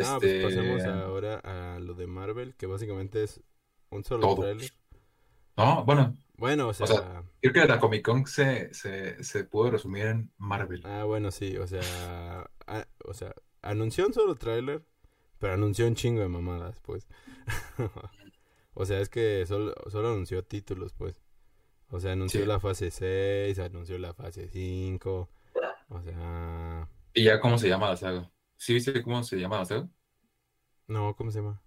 Ah, pues Este, pasemos ahora a lo de Marvel, que básicamente es un solo todo. tráiler. No, bueno, Bueno, o o sea, creo que la Comic Con se, se, se pudo resumir en Marvel. ah, bueno, sí, o sea, o sea, anunció un solo tráiler, pero anunció un chingo de mamadas, pues. O sea, es que solo, solo anunció títulos, pues. O sea, anunció Sí. la fase 6, anunció la fase 5, o sea, ¿Y ya cómo se llama la saga? ¿Sí viste cómo se llama la saga? no, ¿cómo se llama?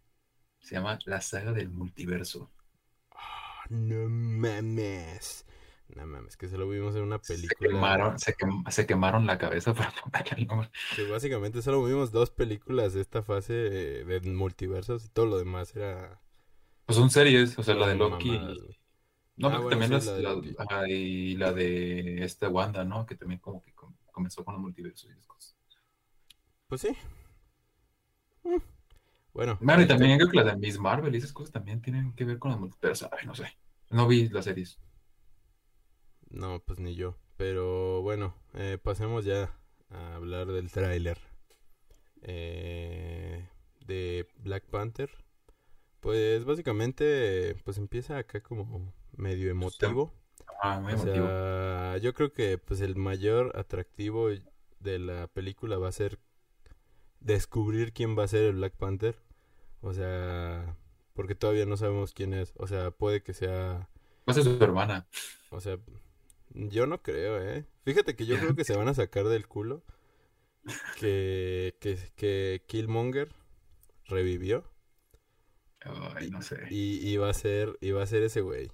Se llama la saga del multiverso. Ah, no mames. No mames, que se lo vimos en una Se película. quemaron, se, quem- se quemaron la cabeza para ponerle el nombre. Básicamente solo vimos dos películas de esta fase eh, de multiversos y todo lo demás era... Pues son series, o sea, la de Loki. No, Ah, porque bueno, también sí, la de la- ajá, y la de esta Wanda, ¿no? Que también como que com- comenzó con los multiversos y esas cosas. Pues sí. Mm. Bueno, Bueno, y este- también creo que las de Miss Marvel y esas cosas también tienen que ver con los multiversos. Ay, no sé. No vi las series. No, pues ni yo. Pero bueno, eh, pasemos ya a hablar del tráiler eh, de Black Panther. Pues básicamente, pues empieza acá como medio emotivo. Ah, muy O emotivo. sea, yo creo que pues el mayor atractivo de la película va a ser descubrir quién va a ser el Black Panther. O sea, porque todavía no sabemos quién es. O sea, puede que sea, Va a ser su hermana. o sea, yo no creo, ¿eh? Fíjate que yo creo que se van a sacar del culo que que, que Killmonger revivió Ay, no sé. y, y va a ser y va a ser ese güey.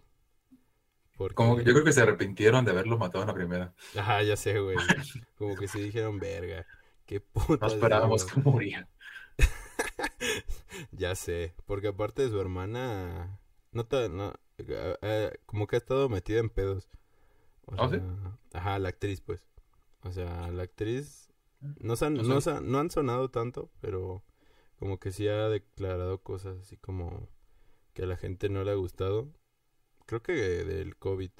Porque Como que yo creo que se arrepintieron de haberlo matado en la primera. Ajá, ya sé, güey. Como que sí dijeron, verga. Qué puta. No esperábamos que muriera. Ya sé. Porque aparte de su hermana. No, ta- no eh, eh, como que ha estado metida en pedos. O ¿Ah, sí? sea, Ajá, la actriz, pues. O sea, la actriz. No, han- No han sonado tanto, pero como que sí ha declarado cosas así como que a la gente no le ha gustado. Creo que del COVID.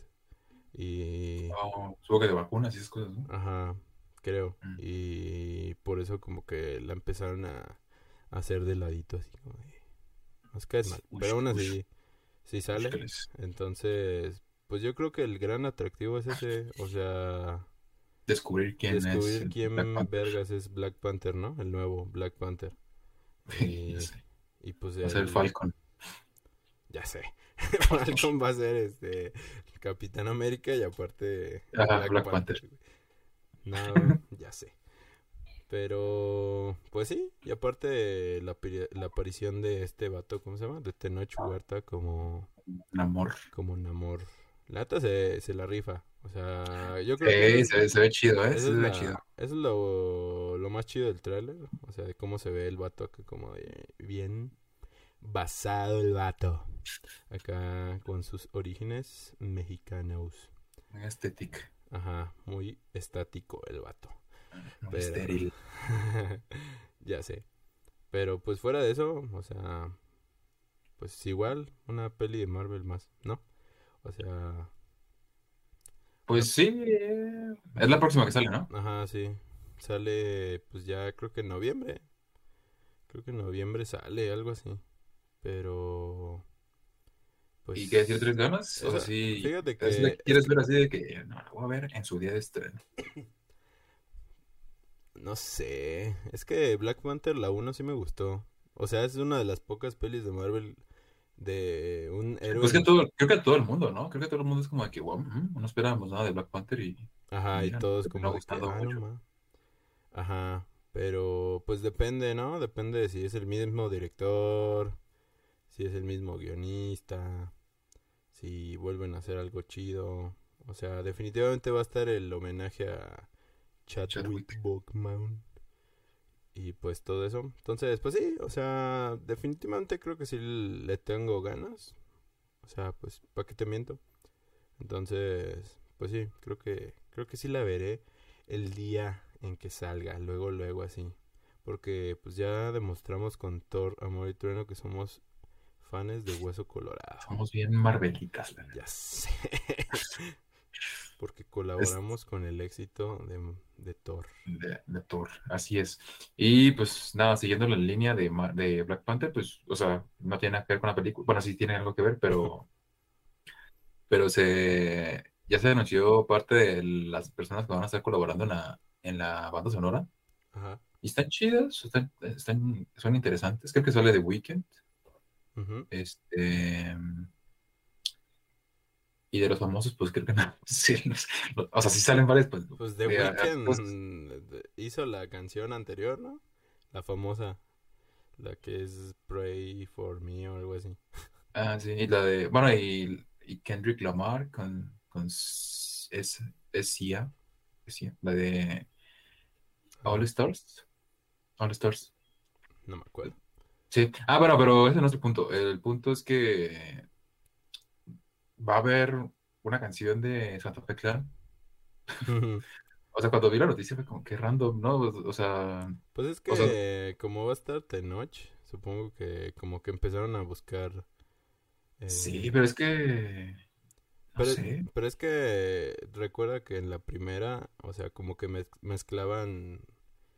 Y. No, supongo que de vacunas y esas cosas, ¿no? Ajá, creo. Mm. Y por eso como que la empezaron a, a hacer de ladito, así como de... Nos caes mal. Pero aún así, sí sale. Entonces, pues yo creo que el gran atractivo es ese. O sea, Descubrir quién es. descubrir quién Black Panther. vergas es Black Panther, ¿no? El nuevo Black Panther. Y, Ya sé. y pues Va a ser el- Falcon. Ya sé. Falcon va a ser este Capitán América y aparte Ajá, Black Panther. No, ya sé. Pero, pues sí, y aparte la, la aparición de este vato, ¿cómo se llama? De Tenoch Huerta como, Un amor. como Namor. La neta se, se la rifa. O sea, yo creo Sí, que se, se ve chido, ¿eh? Se es, ve la- chido. eso es lo, lo más chido del tráiler. O sea, de cómo se ve el vato acá como de bien basado el vato. Acá con sus orígenes mexicanos. Muy estética. Ajá, muy estático el vato. Pero- estéril. ya sé. Pero pues fuera de eso, o sea, pues igual una peli de Marvel más, ¿no? O sea, Pues sí, eh, es la próxima que sale, ¿no? ajá, sí. Sale pues ya creo que en noviembre. Creo que en noviembre sale algo así. Pero pues ¿Y qué decir tres ganas? O sea, sí. fíjate es la que- que quieres ver así de que no, la voy a ver en su día de estreno. no sé, es que Black Panther la 1 sí me gustó. O sea, es una de las pocas pelis de Marvel de un héroe Pues que todo, creo que a todo el mundo, ¿no? Creo que todo el mundo es como de que, wow, mm, no esperábamos nada de Black Panther y Ajá, y Mira, todos me como ha de que, gustado "Ah, mucho". ma". Ajá, pero pues depende, ¿no? Depende de si es el mismo director, si es el mismo guionista, si vuelven a hacer algo chido. O sea, definitivamente va a estar el homenaje a Chadwick. Boseman y pues todo eso. Entonces, pues sí, o sea, definitivamente creo que sí le tengo ganas. O sea, pues, ¿para qué te miento? Entonces, pues sí, creo que creo que sí la veré el día en que salga, luego luego así, porque pues ya demostramos con Thor Amor y Trueno que somos fans de Hueso Colorado. somos bien marvelitas, la Ya sé. Porque colaboramos con el éxito de, de Thor. De, de Thor, así es. Y pues nada, siguiendo la línea de, de Black Panther, pues, o sea, no tiene nada que ver con la película. Bueno, sí tiene algo que ver, pero, pero se, ya se anunció parte de las personas que van a estar colaborando en la, en la banda sonora. Ajá. Y están chidas, están, están, son interesantes. Creo que sale The Este. Y de los famosos, pues creo que no. Sí, o sea, sí salen varios, pues. Pues The Weeknd pues, hizo la canción anterior, ¿no? La famosa. La que es Pray for Me o algo así. Ah, sí, y la de. Bueno, y, y Kendrick Lamar con. con es, es Sia. es Sia, La de All Stars. All Stars. No me acuerdo. Sí. Ah, bueno, pero ese no es el punto. El punto es que va a haber una canción de Santa Fe Clan. O sea, cuando vi la noticia fue como que random, ¿no? O sea, Pues es O sea- que como va a estar Tenoch, supongo que como que empezaron a buscar... eh, sí, pero es que. No pero, sé. pero es que recuerda que en la primera, o sea, como que mez- mezclaban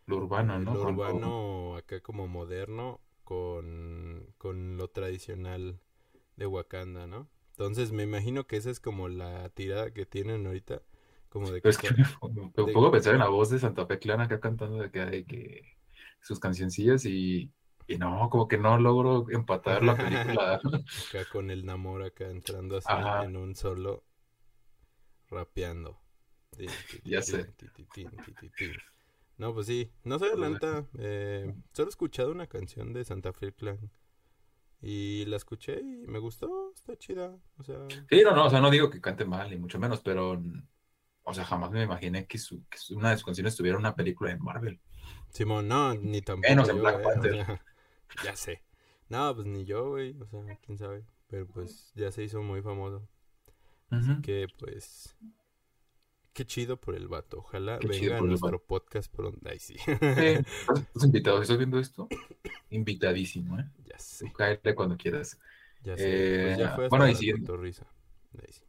Lo urbano, ¿no? lo- urbano acá como moderno con, con lo tradicional de Wakanda, ¿no? Entonces me imagino que esa es como la tirada que tienen ahorita, como de Pero es que... que me, me de- pensar en la voz de Santa Fe Clan acá cantando de que, de que sus cancioncillas y, y no, como que no logro empatar la película. acá con el Namor acá entrando así Ajá. en un solo rapeando. Ya sé. No, pues sí, no sé, la neta, eh, solo he escuchado una canción de Santa Fe Clan y la escuché y me gustó, está chida, o sea, Sí, no, no, o sea, no digo que cante mal, ni mucho menos, pero, o sea, jamás me imaginé que, su, que una de sus canciones tuviera una película en Marvel. Simón, no, ni tampoco Menos en yo, Black eh, o Panther. sea, ya sé. No, pues ni yo, güey, o sea, quién sabe, pero pues ya se hizo muy famoso. Ujú. Que pues. Qué chido por el vato. Ojalá Qué venga a nuestro vato. podcast pronto. Ay, sí. Sí, estás estás invitado, si estás viendo esto, invitadísimo, ¿eh? ya sé. Cáele cuando quieras. Ya sé. Pues ya Eh, fue bueno, y cotorriza. Ahí sí.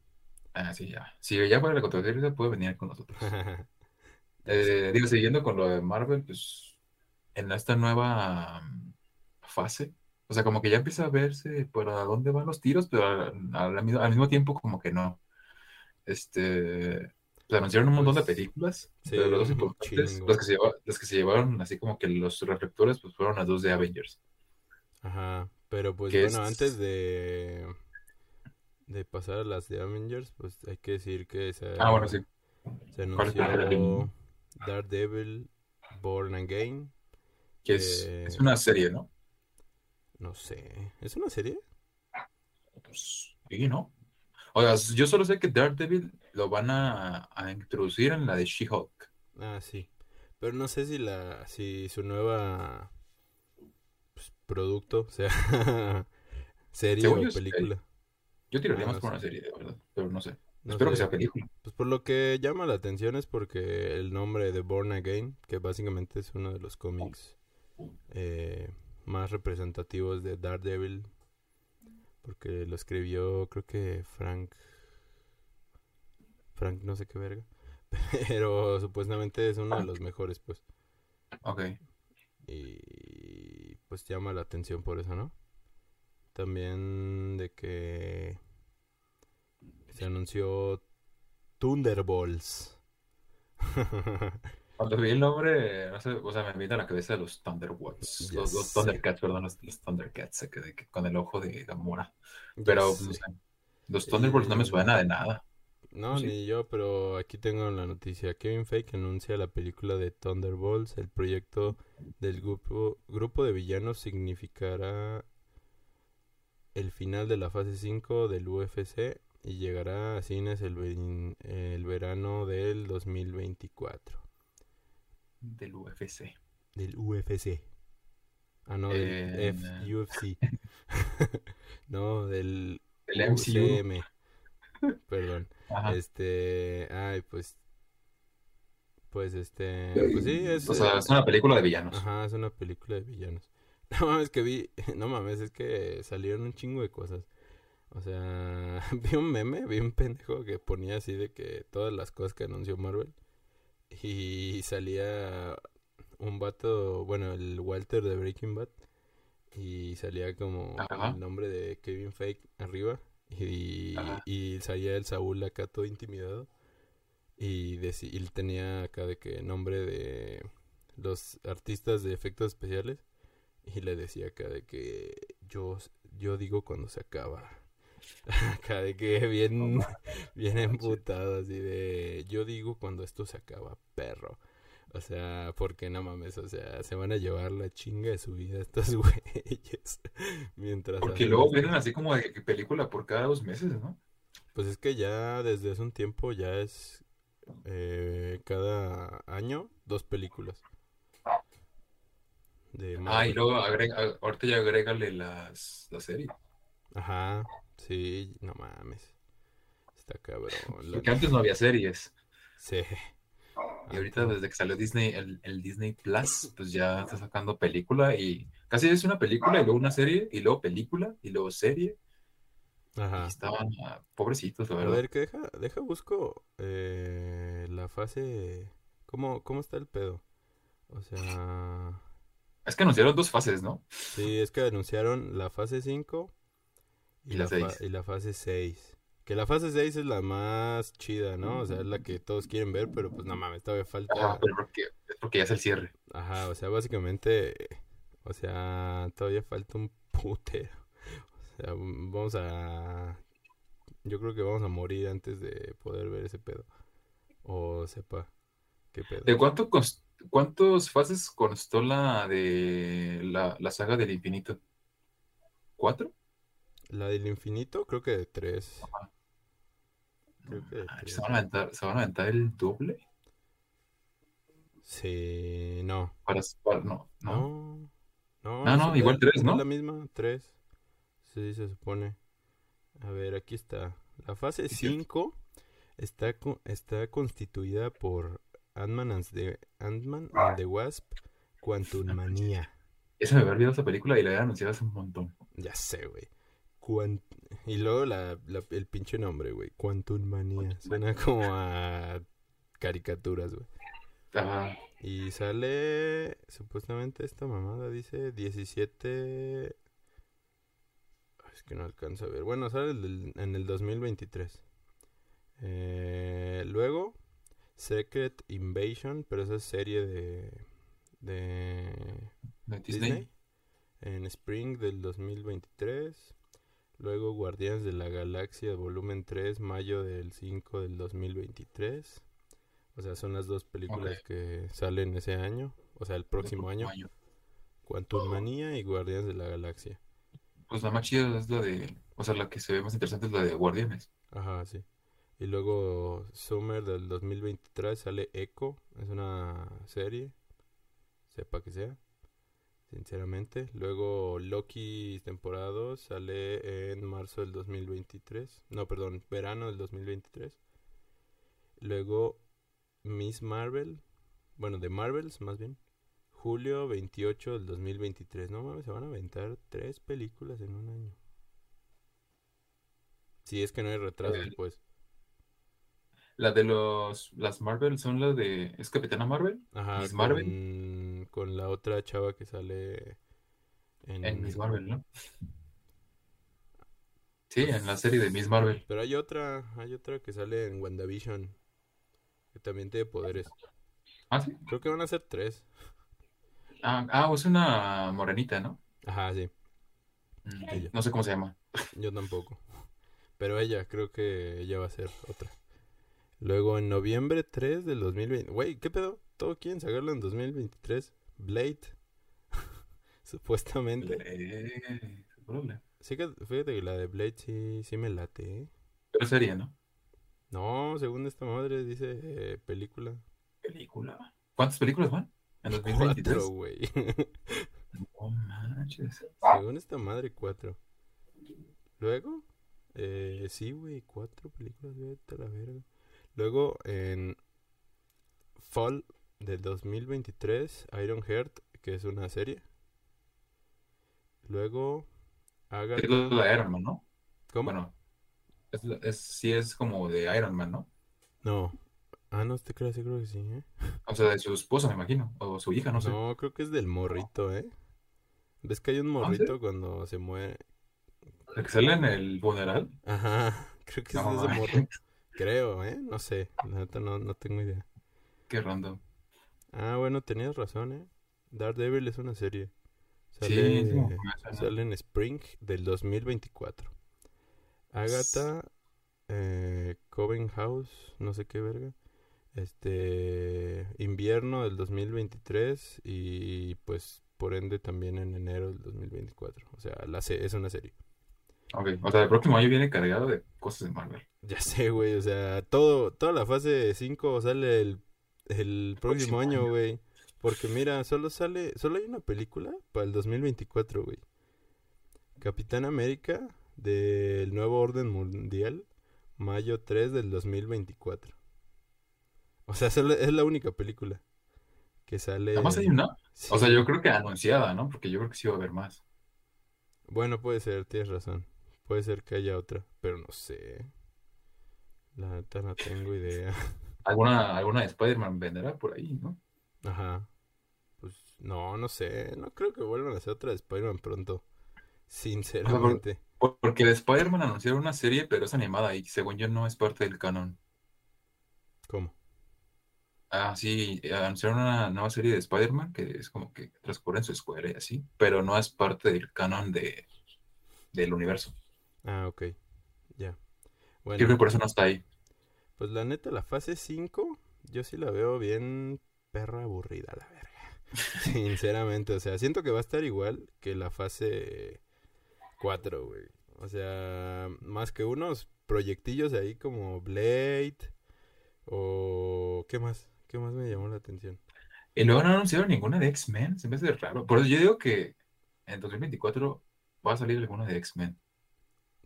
Ah, sí, ya. Si ya fuera la controversia, puede venir con nosotros. Eh, digo, siguiendo con lo de Marvel, pues en esta nueva mm, fase, o sea, como que ya empieza a verse para dónde van los tiros, pero al, al mi- al mismo tiempo como que no. Este, pues, anunciaron un montón de Pues, películas, sí, pero los dos importantes, los que se lleva- los que se llevaron así como que los reflectores, pues fueron las dos de Avengers. Ajá. Pero pues bueno, es- antes de. De pasar a las de Avengers, pues hay que decir que se, Ah, bueno, sí. se ¿Cuál es la anunció Daredevil Born Again. Que es, Eh, es una serie, ¿no? No sé. ¿Es una serie? Pues, sí, ¿no? O sea, yo solo sé que Daredevil lo van a, a introducir en la de She-Hulk. Ah, sí. Pero no sé si la si su nueva pues, producto sea serie Según o yo película. Yo tiraría Ah, más no por sé. una serie, de verdad, pero no sé. No Espero que sea película. Pues por lo que llama la atención es porque el nombre de Born Again, que básicamente es uno de los cómics eh, más representativos de Daredevil, porque lo escribió creo que Frank Frank no sé qué verga, pero supuestamente es uno de los mejores pues. Ok. Y pues llama la atención por eso, ¿no? También de que se anunció Thunderbolts. Cuando vi el nombre, no sé, o sea, me viene a la cabeza los Thunderbolts. Ya Los. Thundercats, perdón, los, los Thundercats, que- con el ojo de Gamora. Pero, sé. no sé. Los Thunderbolts no me Eh, suena de nada. No, sí. ni yo, pero aquí tengo la noticia. Kevin Feige anuncia la película de Thunderbolts. El proyecto del grupo, grupo de villanos significará el final de la fase 5 del UFC y llegará a cines el verano del 2024. Del UFC. Del UFC. Ah, no, del Eh, F UFC. no, del El MCU. UCM. Perdón. Ajá. Este, ay, pues, pues este, pues sí, es, O sea, es una película de villanos. ajá, es una película de villanos. No mames que vi, no mames, es que salieron un chingo de cosas. O sea, vi un meme, vi un pendejo que ponía así de que todas las cosas que anunció Marvel. Y salía un vato, bueno, el Walter de Breaking Bad. Y salía como Ajá. el nombre de Kevin Fake arriba. Y, y salía el Saúl acá todo intimidado. Y, y tenía acá de que nombre de los artistas de efectos especiales. Y le decía acá de que yo, yo digo cuando se acaba. Acá de que bien, bien emputado, así de yo digo cuando esto se acaba, perro. O sea, porque no mames, o sea, se van a llevar la chinga de su vida estos güeyes. Mientras Porque luego vienen así como de que película por cada dos meses, ¿no? Pues es que ya desde hace un tiempo ya es eh, cada año dos películas. De Ah, y luego agrega, ahorita ya agrégale las, la serie. Ajá, sí, no mames. Está cabrón. Porque antes no había series. Sí. Y ahorita desde que salió Disney, el, el Disney Plus, pues ya está sacando película y casi es una película y luego una serie y luego película y luego serie. Y Ajá. estaban ah, pobrecitos, la A verdad. ver, que deja, deja busco eh, la fase. ¿Cómo, ¿Cómo está el pedo? O sea, Es que anunciaron dos fases, ¿no? sí, es que anunciaron la fase 5 y, Y la, la fa- seis. y la fase 6. Que la fase 6 es la más chida, ¿no? O sea, es la que todos quieren ver, pero pues no mames, todavía Ajá, falta. pero porque, es porque ya es el cierre. Ajá, o sea, básicamente, o sea, todavía falta un putero. O sea, vamos a... Yo creo que vamos a morir antes de poder ver ese pedo. O sepa, qué pedo. ¿De cuánto cuántos fases constó la de la, la saga del infinito? ¿Cuatro? La del infinito, creo que de tres. Ajá. Creo que de Ah, tres. ¿Se van a aventar, se van a aventar el doble? Sí, no. Para, para- no, no. No. No, igual es- tres, es ¿no? la misma, tres. Sí, se supone. A ver, aquí está. La fase Sí, cierto. 5 está, está constituida por Ant-Man and the, and the Wasp, Quantum Manía. Se me había olvidado esa película y la había anunciado hace un montón. Ya sé, güey. Quan- Y luego la, la- el pinche nombre, güey. Quantum Manía. Suena como a caricaturas, güey. Ah, Y sale, supuestamente esta mamada dice 17... Ay, Es que no alcanza a ver. Bueno, sale en el 2023. Eh, luego, Secret Invasion, pero esa es serie de, de de Disney. Disney. En Spring del 2023. Luego Guardianes de la Galaxia volumen 3, mayo del 5 del 2023. O sea, son las dos películas que salen ese año. O sea, el próximo año. Quantum Manía y Guardianes de la Galaxia. Pues la más chida es la de. O sea, la que se ve más interesante es la de Guardianes. Ajá, sí. Y luego Summer del 2023 sale Echo. Es una serie. Sepa que sea. Sinceramente. Luego Loki temporada 2 sale en marzo del 2023. No, perdón, verano del 2023. Luego Miss Marvel. Bueno, de Marvels más bien. Julio 28 del 2023. No mames, se van a aventar tres películas en un año. Si es que no hay retrasos, pues. La de los. Las Marvel son las de. ¿Es Capitana Marvel? Ajá, Miss con, Marvel. con la otra chava que sale en... En Miss Marvel, ¿no? Sí, en la serie de Miss Marvel. Pero hay otra, hay otra que sale en WandaVision, que también tiene poderes. Ah, sí. Creo que van a ser tres. Ah, ah, es una morenita, ¿no? Ajá, sí, Mm. No sé cómo se llama. yo tampoco. Pero ella, creo que ella va a ser otra. Luego en noviembre 3 del 2020. Güey, ¿qué pedo? ¿Todo quieren sacarlo en 2023? Blade. Supuestamente. Órale. Sí que, fíjate que la de Blade sí, sí me late, ¿eh? Pero serie, ¿no? No, según esta madre dice eh, película. Película. ¿Cuántas películas van? En 2023. Cuatro, güey. No manches. según esta madre, cuatro. Luego, eh, sí, güey, cuatro películas, vete a la verga. Luego, en Fall del 2023, Iron Heart, que es una serie. Luego, la de Iron Man, ¿no? ¿Cómo? Bueno, es, es, sí es como de Iron Man, ¿no? No. Ah, no te creas, sí creo que sí, ¿eh? O sea, de su esposa, me imagino. O su hija, no sé. No, creo que es del morrito, ¿eh? ¿Ves que hay un ¿Ah, sí? morrito cuando se muere? ¿El que sale en el funeral? Ajá, creo que No, es de ese mames. Creo, ¿eh? No sé, no, no tengo idea. Qué random. Ah, bueno, tenías razón, ¿eh? Daredevil es una serie. Sí, Sale, sí, sale en Spring del 2024. Agatha, eh, Coven House, no sé qué verga. Este, invierno del 2023 y pues por ende también en enero del 2024. O sea, la es una serie. Ok, o sea, el próximo año viene cargado de cosas de Marvel. Ya sé, güey, o sea, todo, toda la fase 5 sale el, el próximo Próximo año, güey. Porque mira, solo sale, solo hay una película para el 2024, güey. Capitán América del Nuevo Orden Mundial, mayo 3 del 2024. O sea, solo- es la única película que sale. Nada más hay una. Sí. O sea, yo creo que anunciada, ¿no? Porque yo creo que sí va a haber más. Bueno, puede ser, tienes razón. Puede ser que haya otra, pero no sé. La neta no tengo idea. Alguna, alguna de Spider-Man vendrá por ahí, ¿no? Ajá. Pues no, no sé. No creo que vuelvan a hacer otra de Spider-Man pronto. Sinceramente. Por- Porque de Spider-Man anunciaron una serie, pero es animada y según yo no es parte del canon. ¿Cómo? Ah, sí, anunciaron una nueva serie de Spider-Man que es como que transcurre en su escuela y así, pero no es parte del canon de, del universo. Ah, ok. Ya. Creo que Bueno, por eso no está ahí. pues la neta, la fase 5, yo sí la veo bien perra aburrida, la verga. Sinceramente, o sea, siento que va a estar igual que la fase 4, güey. O sea, más que unos proyectillos ahí como Blade o... ¿Qué más? ¿Qué más me llamó la atención? Y luego no anunciaron ninguna de X-Men, se me hace raro. Por eso yo digo que en 2024 va a salir alguna de X-Men.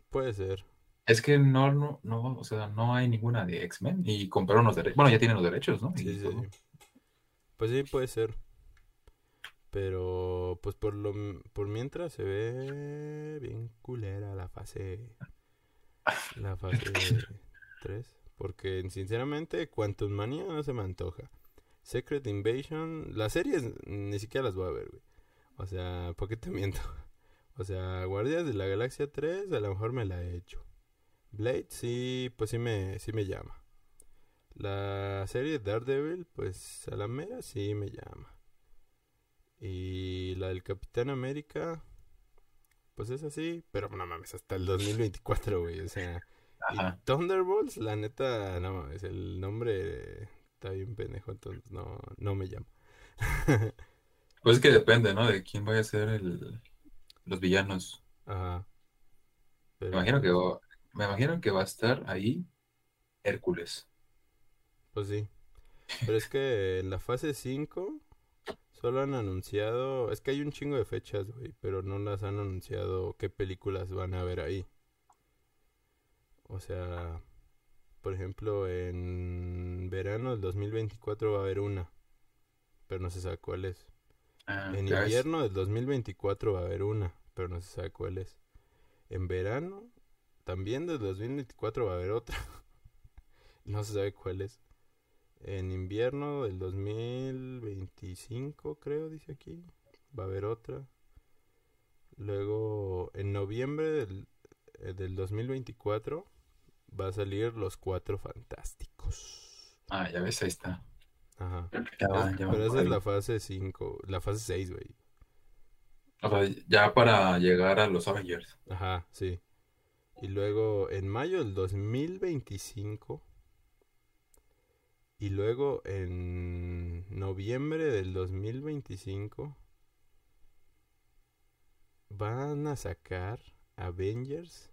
Puede ser. Es que no, no, no, o sea, no hay ninguna de X-Men y compraron los derechos. Bueno, ya tienen los derechos, ¿no? Sí, sí. Pues sí, puede ser. Pero, pues por lo por mientras se ve bien culera la fase la fase 3, porque sinceramente Quantum Mania no se me antoja. Secret Invasion, las series ni siquiera las voy a ver, güey. O sea, ¿por qué te miento? O sea, Guardias de la Galaxia 3 a lo mejor me la he hecho. Blade sí, pues sí me sí me llama. La serie de Daredevil, pues a la mera sí me llama. Y la del Capitán América, pues es así, pero no mames, hasta el 2024, güey. O sea, y Ajá. Thunderbolts, la neta, no mames, el nombre está bien pendejo, entonces no, no me llama. Pues es que depende, ¿no? De quién vaya a ser el, los villanos. Ajá. Me imagino que va, me imagino que va a estar ahí Hércules. pues sí. Pero es que en la fase 5 solo han anunciado, es que hay un chingo de fechas, güey, pero no las han anunciado qué películas van a ver ahí. O sea, por ejemplo, en verano del 2024 va a haber una, pero no se sabe cuál es. Ah, En invierno del 2024 va a haber una, pero no se sabe cuál es. En verano también del 2024 va a haber otra, no se sabe cuál es. En invierno del 2025, creo, dice aquí, va a haber otra. Luego, en noviembre del, eh, del 2024 va a salir Los Cuatro Fantásticos. Ah, ya ves, ahí está. Ajá. Ya va, Es- ya va pero esa es la fase 5, la fase 6, güey. O sea, ya para llegar a los Avengers. Ajá, sí. Y luego en mayo del 2025. Y luego en noviembre del 2025. Van a sacar Avengers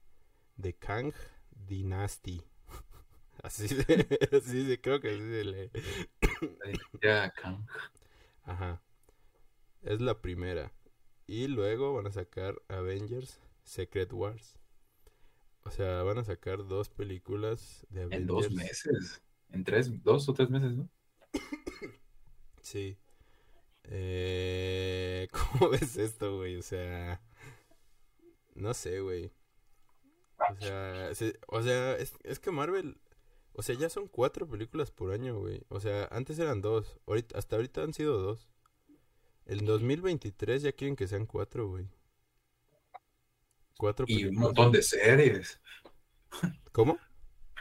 de Kang Dynasty. Así de, así de, creo que así se lee. Ajá. Es la primera. Y luego van a sacar Avengers Secret Wars. O sea, van a sacar dos películas de En dos Avengers. meses. En tres, dos o tres meses, ¿no? Sí. Eh, ¿Cómo ves esto, güey? O sea, no sé, güey. O sea, se- o sea es, es que Marvel, o sea, ya son cuatro películas por año, güey. O sea, antes eran dos, ahorita, hasta ahorita han sido dos. En 2023 ya quieren que sean cuatro, güey. Cuatro Y un montón de series. ¿Cómo?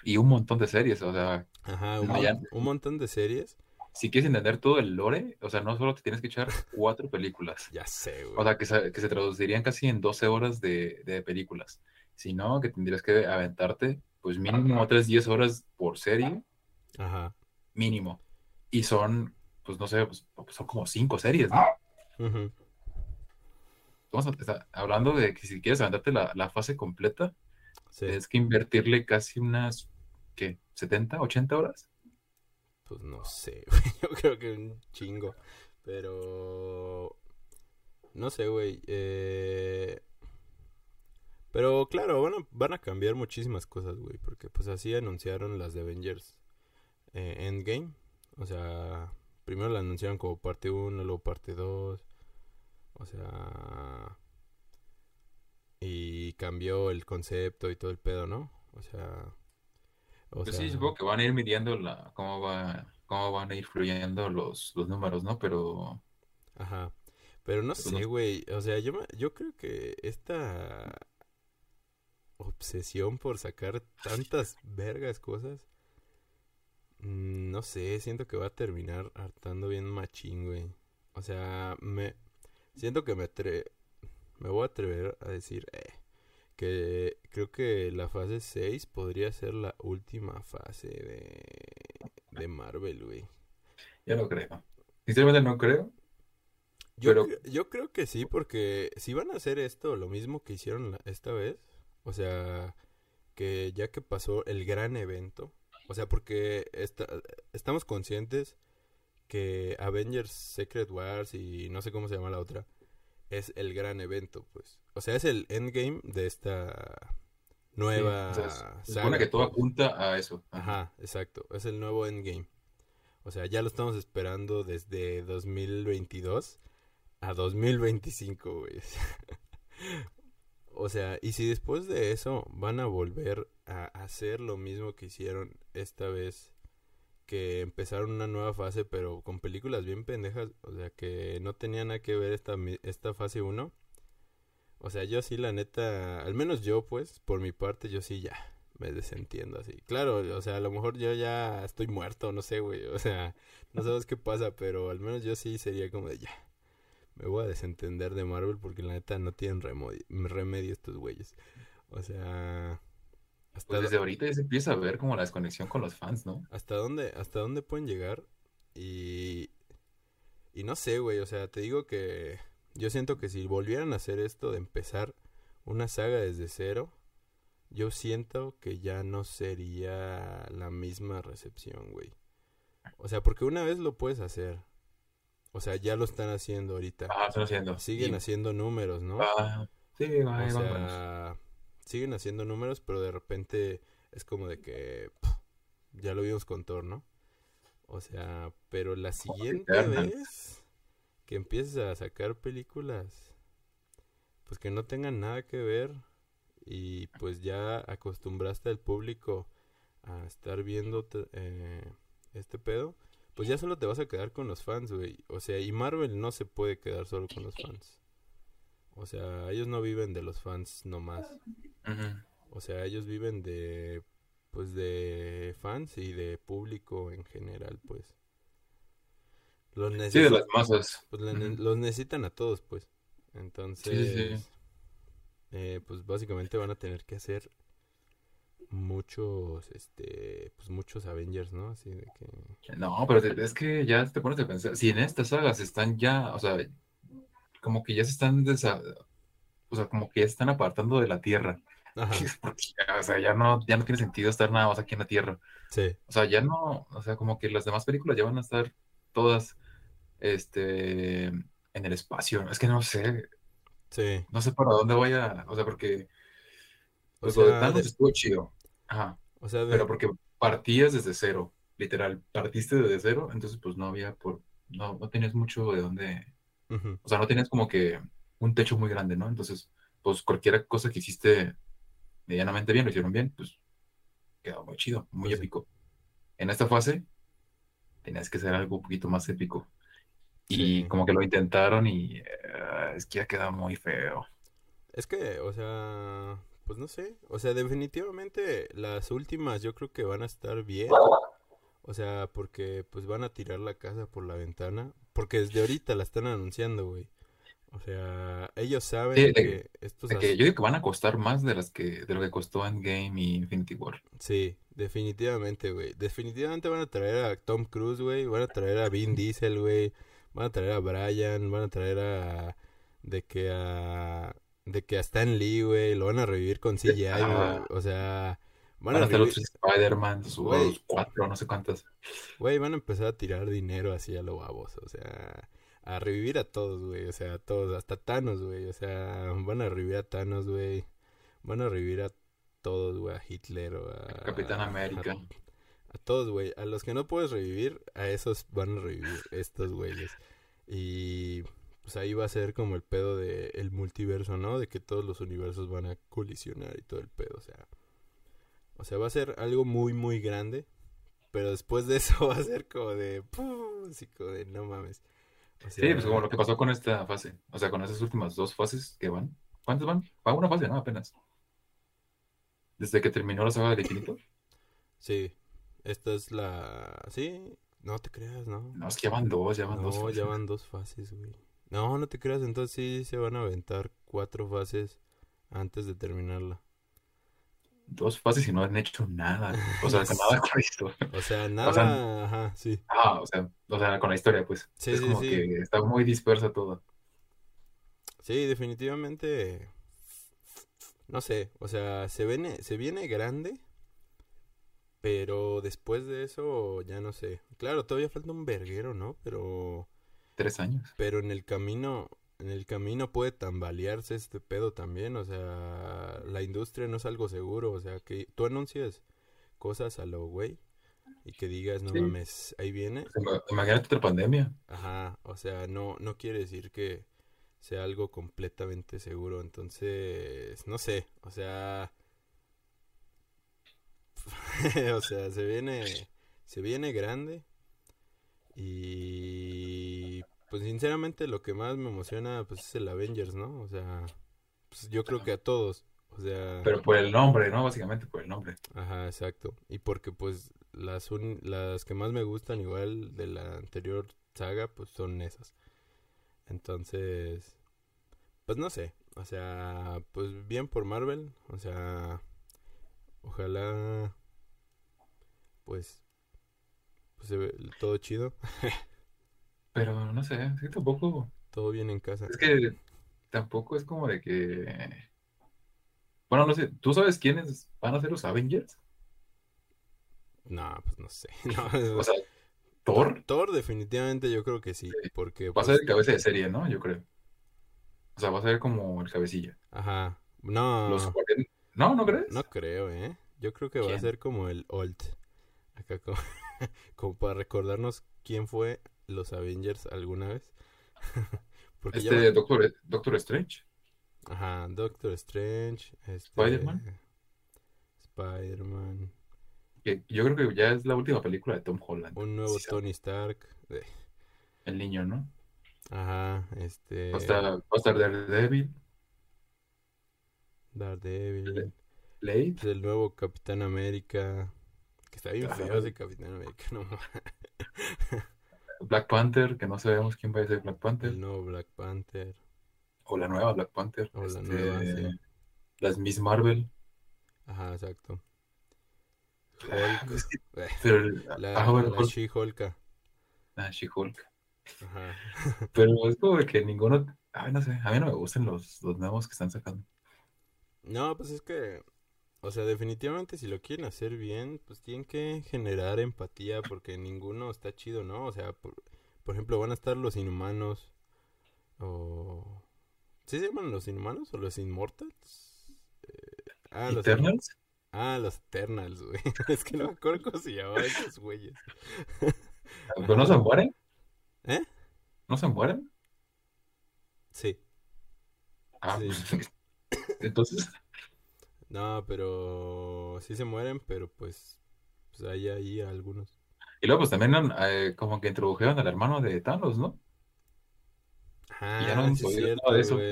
Y un montón de series. O sea, Ajá, un, No, ya- un montón de series. si quieres entender todo el lore, o sea, no solo te tienes que echar cuatro películas. Ya sé, güey. O sea, que se, que se traducirían casi en 12 horas de, de películas. Si no, que tendrías que aventarte, pues mínimo otras 10 horas por serie, Ajá. mínimo. Y son, pues no sé, pues, son como cinco series, ¿no? Estamos a- está- hablando de que si quieres aventarte la, la fase completa, Sí, tienes que invertirle casi unas, ¿qué? ¿70, 80 horas? pues no sé, güey. Yo creo que un chingo. Pero. No sé, güey. Eh... Pero claro, van a, van a cambiar muchísimas cosas, güey. Porque pues así anunciaron las de Avengers eh, Endgame. O sea, primero la anunciaron como parte 1, luego parte 2. O sea... Y cambió el concepto y todo el pedo, ¿no? O sea... O Pues sea, sí, supongo que van a ir midiendo la, cómo va, cómo van a ir fluyendo los, los números, ¿no? Pero Ajá. Pero no Pues no sé, güey. O sea, yo, yo creo que esta obsesión por sacar tantas vergas cosas, mm, no sé, siento que va a terminar hartando bien machín, güey. O sea, me siento que me atre- me voy a atrever a decir eh, que creo que la fase 6 podría ser la última fase de, de Marvel, güey. ya no creo. Sinceramente no creo. Yo, Pero- yo creo que sí, porque si van a hacer esto, lo mismo que hicieron esta vez, o sea, que ya que pasó el gran evento, o sea, porque esta- estamos conscientes que Avengers Secret Wars y no sé cómo se llama la otra, es el gran evento, pues. O sea, es el endgame de esta nueva Sí, o sea, se- supone que todo apunta a eso. Ajá, exacto. Es el nuevo Endgame. O sea, ya lo estamos esperando desde 2022 a 2025, güey. O sea, y si después de eso van a volver a hacer lo mismo que hicieron esta vez, que empezaron una nueva fase, pero con películas bien pendejas, o sea, que no tenía nada que ver esta, esta fase 1. O sea, yo sí, la neta, al menos yo, pues, por mi parte, yo sí ya me desentiendo así. Claro, o sea, a lo mejor yo ya estoy muerto, no sé, güey. O sea, no sabes qué pasa, pero al menos yo sí sería como de ya. Me voy a desentender de Marvel porque la neta no tienen remedio estos güeyes. O sea, hasta, Pues desde ahorita ya se empieza a ver como la desconexión con los fans, ¿no? hasta dónde hasta dónde pueden llegar y y no sé, güey, o sea, te digo que yo siento que si volvieran a hacer esto de empezar una saga desde cero, yo siento que ya no sería la misma recepción, güey. O sea, porque una vez lo puedes hacer. O sea, ya lo están haciendo ahorita. Ah, están haciendo. Siguen Y haciendo números, ¿no? va- sí, va, O sea, siguen haciendo números, pero de repente es como de que pff, ya lo vimos con Thor, ¿no? O sea, pero la siguiente vez que empieces a sacar películas, pues que no tengan nada que ver y pues ya acostumbraste al público a estar viendo eh, este pedo, pues ya solo te vas a quedar con los fans, güey. O sea, y Marvel no se puede quedar solo con los fans. O sea, ellos no viven de los fans nomás. Ujú. O sea, ellos viven de pues de fans y de público en general, pues. Los Sí, de necesitan, las masas. pues, los necesitan a todos, pues. Entonces, Sí, sí, sí. eh, pues básicamente van a tener que hacer muchos, este, pues muchos Avengers, ¿no? Así de que, No, pero te- es que ya te pones a pensar, si en estas sagas están ya, o sea, como que ya se están, desa- o sea, como que ya se están apartando de la Tierra. ajá, Porque ya, o sea, ya no, ya no tiene sentido estar nada más aquí en la Tierra. sí, O sea, ya no, o sea, como que las demás películas ya van a estar todas, este, en el espacio. Es que no sé, sí. no sé para dónde vaya, o sea, porque, O pues lo de Thanos de- estuvo chido. Ajá. o sea, de- Pero porque partías desde cero, literal, partiste desde cero, entonces pues no había por, no, no tenías mucho de dónde, o sea, no tenías como que un techo muy grande, ¿no? Entonces, pues cualquier cosa que hiciste medianamente bien, lo hicieron bien, pues quedó muy chido, muy sí. épico. En esta fase tenías que ser algo un poquito más épico. Y Sí. como que lo intentaron y eh, es que ya quedó muy feo. Es que, o sea, pues no sé. O sea, definitivamente las últimas yo creo que van a estar bien. O sea, porque pues van a tirar la casa por la ventana. Porque desde ahorita la están anunciando, güey. O sea, ellos saben Sí, de- que estos... De que yo digo que van a costar más de las que de lo que costó Endgame y Infinity War. Sí, definitivamente, güey. Definitivamente van a traer a Tom Cruise, güey. Van a traer a Vin Diesel, güey. Van a traer a Brian. Van a traer a... De que a... De que a Stan Lee, güey. Lo van a revivir con CGI, güey. Ah. O sea... Van Van a a hacer revivir... otros Spider-Man, sus cuatro, no sé cuántas. Güey, van a empezar a tirar dinero así a lo baboso. O sea... A revivir a todos, güey. O sea, a todos. Hasta Thanos, güey. O sea, van a revivir a Thanos, güey. Van a revivir a todos, güey. A Hitler o a... Capitán a- América. A todos, güey. A los que no puedes revivir, a esos van a revivir estos güeyes. Y pues ahí va a ser como el pedo de el multiverso, ¿no? De que todos los universos van a colisionar y todo el pedo, o sea. O sea, va a ser algo muy, muy grande. Pero después de eso va a ser como de... ¡pum! Así como de no mames. O Sí, pues como lo que pasó con esta fase. O sea, con esas últimas dos fases que van. ¿Cuántas van? Va una fase, ¿no? Apenas. Desde que terminó la saga del infinito. Sí. Esta es la... Sí. No te creas, ¿no? No, es que ya van dos, ya van dos No, fases. ya van dos fases, güey. No, no te creas, entonces sí se van a aventar cuatro fases antes de terminarla. Dos fases y no han hecho nada. O sea, nada con esto. O sea, nada, ajá, sí. Ah, o sea, o sea, con la historia, pues. Sí, es sí, como sí. que está muy dispersa todo. Sí, definitivamente. No sé, o sea, se viene, se viene grande, pero después de eso ya no sé. Claro, todavía falta un verguero, ¿no? Pero, Tres años. pero en el camino, en el camino puede tambalearse este pedo también. O sea, la industria no es algo seguro. O sea, que tú anuncias cosas a lo güey y que digas, no Sí. mames, ahí viene. Ima- Imagínate otra pandemia. Ajá, o sea, no, no quiere decir que sea algo completamente seguro, entonces, no sé, o sea, o sea, se viene, se viene grande y, pues, sinceramente, lo que más me emociona, pues, es el Avengers, ¿no? O sea, pues, yo creo que a todos, o sea, Pero por el nombre, ¿no? Básicamente por el nombre. Ajá, exacto. Y porque pues las un- las que más me gustan igual de la anterior saga pues son esas. Entonces, pues no sé, o sea, pues bien por Marvel, o sea, ojalá pues pues se ve todo chido, Pero no sé, es que tampoco. todo bien en casa. Es que tampoco es como de que. Bueno, no sé, ¿tú sabes quiénes van a ser los Avengers? No, pues no sé. No, O sea, Thor Thor definitivamente yo creo que sí, Sí. porque va a pues, ser el cabeza de serie, ¿no? Yo creo. O sea, va a ser como el cabecilla. ajá. No. Los No, ¿no crees? No creo, ¿eh? Yo creo que va a ser como el Old. Acá como, como para recordarnos quién fue los Avengers alguna vez. Porque Este Doctor, Doctor Strange. Ajá, Doctor Strange, este, Spider-Man. Spider-Man, yo creo que ya es la última película de Tom Holland. un nuevo Sí. Tony Stark. El niño, ¿no? Ajá, este, Va a estar, va a estar Daredevil, Daredevil, Blade. el nuevo Capitán América. Que está bien feo ese Capitán América, no. Black Panther, que no sabemos quién va a ser Black Panther. Nuevo Black Panther. O la nueva Black Panther. O la Este, nueva, sí. Las Miss Marvel. Ajá, exacto. Ah, Hulk. pero La, ah, bueno, la Hulk. She-Hulk. Ah, She-Hulk. Ajá. Pero es como que ninguno. Ay, no sé. A mí no me gustan los, los nuevos que están sacando. No, pues es que, o sea, definitivamente si lo quieren hacer bien, pues tienen que generar empatía porque ninguno está chido, ¿no? O sea, por, por ejemplo, van a estar los inhumanos o... ¿Sí se llaman los inhumanos o los inmortals? Eh, ah, los, Eternals. ah, los Eternals, güey. Es que no me acuerdo cómo se llamaban esos güeyes. ¿Pero no se mueren? ¿Eh? ¿No se mueren? Sí. Ah, Sí. pues, entonces. No, pero sí se mueren, pero pues, pues hay ahí algunos. Y luego pues también eh, como que introdujeron al hermano de Thanos, ¿no? Ah, ya no hemos sí es cierto, de eso.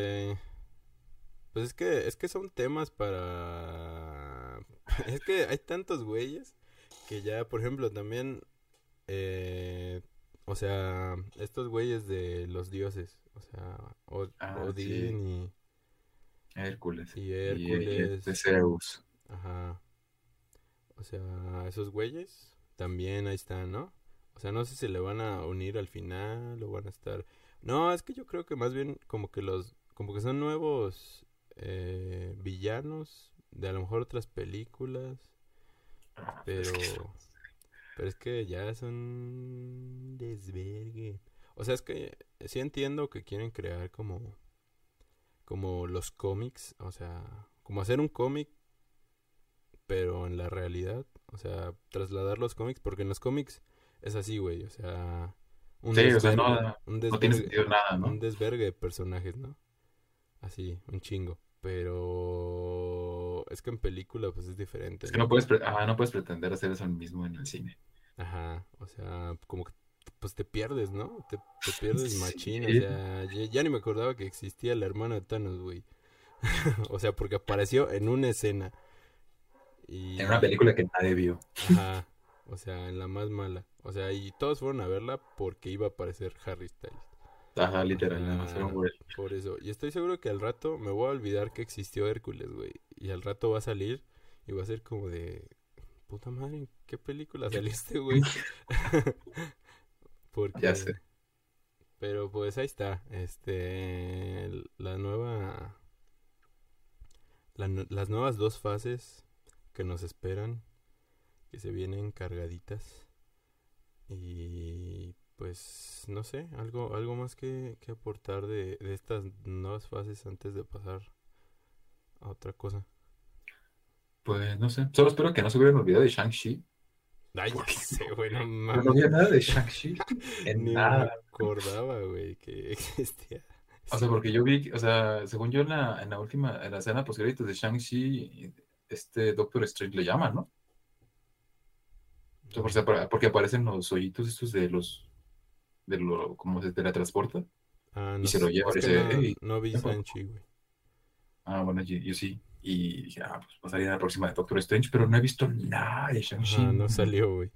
Pues es que, es que son temas para... Es que hay tantos güeyes que ya, por ejemplo, también... eh, o sea, estos güeyes de los dioses. O sea, Ah, Odín y, Hércules. y Y, y Hércules. este Zeus. Ajá. O sea, esos güeyes también ahí están, ¿no? O sea, no sé si le van a unir al final o van a estar... No, es que yo creo que más bien como que los... Como que son nuevos eh, villanos de a lo mejor otras películas. Ah, Pero... es que- Pero es que ya son desvergue. O sea, es que sí entiendo que quieren crear como como los cómics, o sea, como hacer un cómic pero en la realidad, o sea, trasladar los cómics porque en los cómics es así, güey, o sea, un Sí, o sea, desvergue, no- un No tiene desvergue- sentido nada, ¿no? un desvergue de personajes, ¿no? Así, un chingo, pero es que en película pues es diferente. Es que ¿no? no puedes, pre- ajá, no puedes pretender hacer eso mismo en el cine. Ajá, o sea, como que pues te pierdes, ¿no? Te, te pierdes Sí. machín, o sea, ya, ya ni me acordaba que existía el hermano de Thanos, güey. o sea, porque apareció en una escena. Y... En una película que nadie vio. Ajá, o sea, en la más mala. O sea, y todos fueron a verla porque iba a aparecer Harry Styles. Ajá, literal, nada más. Por eso. Y estoy seguro que al rato me voy a olvidar que existió Hércules, güey. Y al rato va a salir y va a ser como de... Puta madre, ¿en qué película saliste, güey? Porque... Ya sé. Pero pues ahí está. Este... La nueva... la nu- las nuevas dos fases que nos esperan. Que se vienen cargaditas. Y pues no sé, algo, algo más que, que aportar de, de estas nuevas fases antes de pasar a otra cosa. Pues no sé. Solo espero que no se hubieran olvidado de Shang-Chi. Ay, ya sé, güey, no mames. no había nada de Shang-Chi. Ni me nada. acordaba, güey, que existía. O sea, porque yo vi, o sea, según yo en la, en la última, en la escena post créditos de Shang-Chi, este Doctor Strange le llama, ¿no? O sea, para- porque aparecen los hoyitos estos de los, de lo, como se teletransporta. Ah, y no se lo lleva es y dice, no, "Hey, no vi vengo". Sanchi, güey. Ah, bueno, yo, yo sí. Y dije, ah, pues va a salir en la próxima de Doctor Strange, pero no he visto nada de Shang-Chi. Ajá, no salió, güey.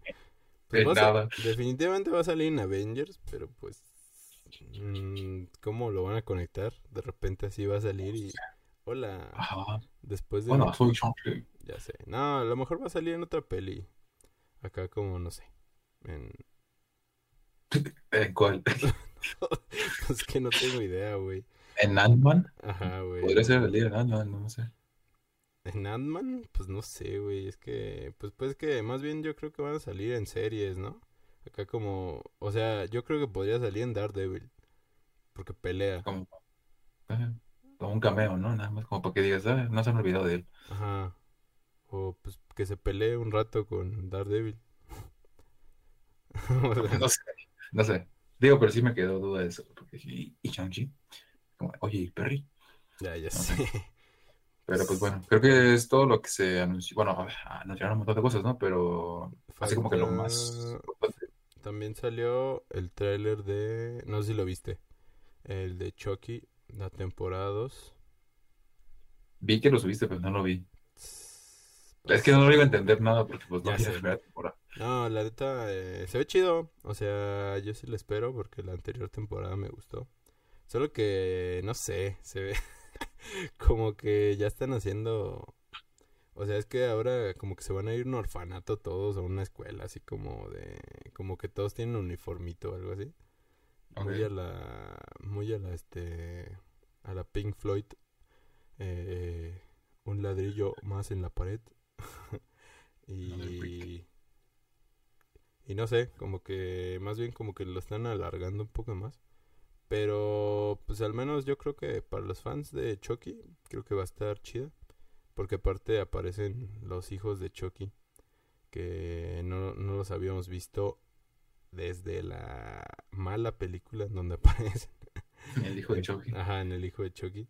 Pues a nada. definitivamente va a salir en Avengers, pero pues... mm, ¿Cómo lo van a conectar? De repente así va a salir y... Hola, Ajá. después de... Bueno, soy Shang-Chi. Ya sé. No, a lo mejor va a salir en otra peli. Acá como, no sé. En... ¿En cuál? es que no tengo idea, güey. ¿En Ant-Man? Ajá, güey. Podría ser el día de Ant-Man, no sé. En Ant-Man, pues no sé, güey. Es que, pues, pues que más bien yo creo que van a salir en series, ¿no? Acá como, o sea, yo creo que podría salir en Daredevil. Porque pelea. Como, como un cameo, ¿no? Nada más como para que digas, ah, no se han olvidado de él. Ajá. O pues que se pelee un rato con Daredevil. O sea, No sé, no sé. Digo, pero sí me quedó duda de eso. Porque ¿y, y Shang-Chi? Oye, ¿y Perry? ya, ya No sé. Pero pues bueno, creo que es todo lo que se anunció. Bueno, anunciaron un montón de cosas, ¿no? Pero así como que lo más Falta- importante. También salió el tráiler de... No sé si lo viste. El de Chucky, la temporada 2. Vi que lo subiste, pero no lo vi. Es que no lo iba a entender nada porque pues no la primera temporada. No, la neta, eh, se ve chido. O sea, yo sí lo espero porque la anterior temporada me gustó. Solo que, no sé, se ve como que ya están haciendo... O sea, es que ahora como que se van a ir a un orfanato todos a una escuela, así como de... Como que todos tienen un uniformito o algo así. Muy a la... Muy a la, este... A la Pink Floyd. eh, un ladrillo más en la pared. y... Y no sé, como que más bien como que lo están alargando un poco más. Pero pues al menos yo creo que para los fans de Chucky, creo que va a estar chida. Porque aparte aparecen los hijos de Chucky. Que no, no los habíamos visto desde la mala película en donde aparecen. El hijo de Chucky. Ajá, en el hijo de Chucky.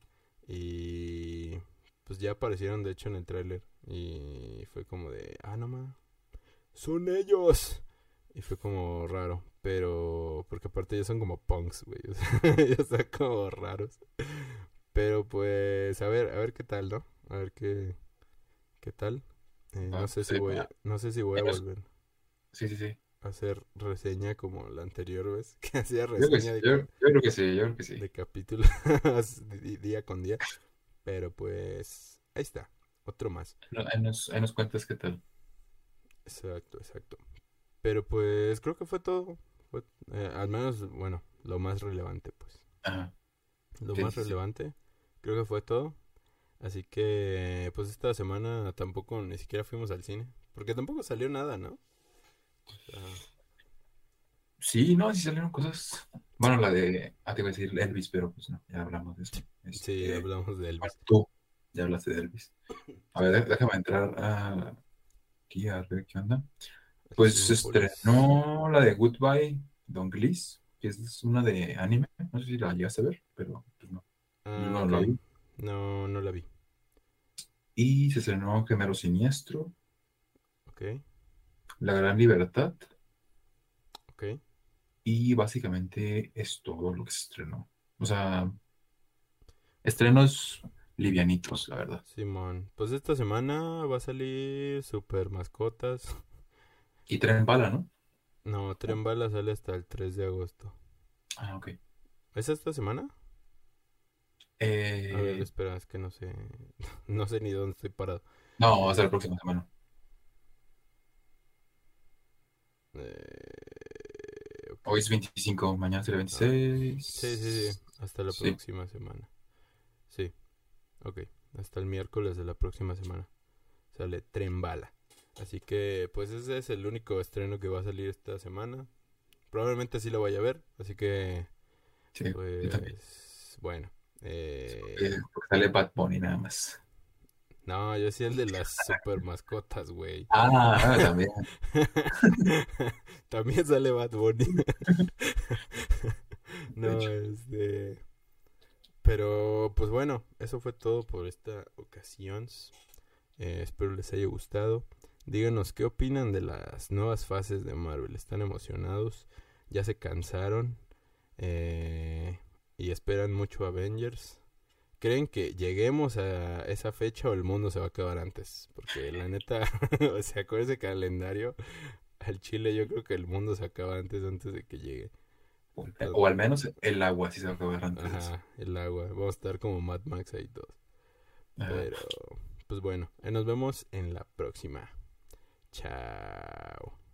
Y pues pues ya aparecieron de hecho en el tráiler. Y fue como de, ah, no más. Son ellos. Y fue como raro. Pero, porque aparte ya son como punks, güey. O sea, ya están como raros. Pero pues, a ver, a ver qué tal, ¿no? A ver qué, qué tal. Eh, no Ah, sé si sí, voy a, no sé si voy a volver Sí, sí, sí. a hacer reseña como la anterior vez. Que hacía Yo reseña de, yo, yo creo que sí, yo creo que sí. de capítulos día con día. Pero pues, ahí está. Otro más. Ahí nos, ahí nos cuentas qué tal. Exacto, exacto. Pero pues creo que fue todo. Fue, eh, al menos, bueno, lo más relevante, pues. Ajá. Lo Sí, más sí, relevante, creo que fue todo. Así que, pues esta semana tampoco ni siquiera fuimos al cine. Porque tampoco salió nada, ¿no? O sea, Sí, no, sí salieron cosas. Bueno, la de. Ah, te iba a decir Elvis, pero pues no, ya hablamos de eso. sí, Este, hablamos de Elvis. tú ya hablaste de Elvis. A ver, dé- déjame entrar a- aquí a ver qué onda. Pues se estrenó la de Goodbye Don Gliss, que es una de anime. No sé si la llegaste a ver, pero pues no. Ah, no la vi. No, no la vi. Y se estrenó Gemelo Siniestro, Ok, La Gran Libertad. ok. Y básicamente es todo lo que se estrenó. O sea, estrenos livianitos, la verdad. Simón. Pues esta semana va a salir Super Mascotas. Y Tren Bala, ¿no? No, Tren Bala sale hasta el 3 de agosto. Ah, ok. ¿Es esta semana? A ver, Eh, espera, es que no sé. No sé ni dónde estoy parado. no, va a ser la próxima semana. Eh. Hoy es 25, mañana será 26. Sí, sí, sí. Hasta la Sí. próxima semana. Sí. Ok. Hasta el miércoles de la próxima semana. Sale Tren Bala. Así que, pues ese es el único estreno que va a salir esta semana. Probablemente sí lo vaya a ver. Así que, Sí, pues, bueno. eh, Eh, sale Bad Bunny nada más. no, yo sí el de las super mascotas, güey. Ah, ah, también. También sale Bad Bunny. No, este. Pero, pues bueno, eso fue todo por esta ocasión. Eh, espero les haya gustado. Díganos qué opinan de las nuevas fases de Marvel. ¿Están emocionados? ¿Ya se cansaron? Eh, ¿Y esperan mucho Avengers? ¿Creen que lleguemos a esa fecha o el mundo se va a acabar antes? Porque la neta, o sea, con ese calendario, al Chile yo creo que el mundo se acaba antes, antes de que llegue. O al menos el agua, si se va a acabar antes. Ajá, el agua. Vamos a estar como Mad Max ahí todos. Pero, pues bueno, nos vemos en la próxima. Ciao.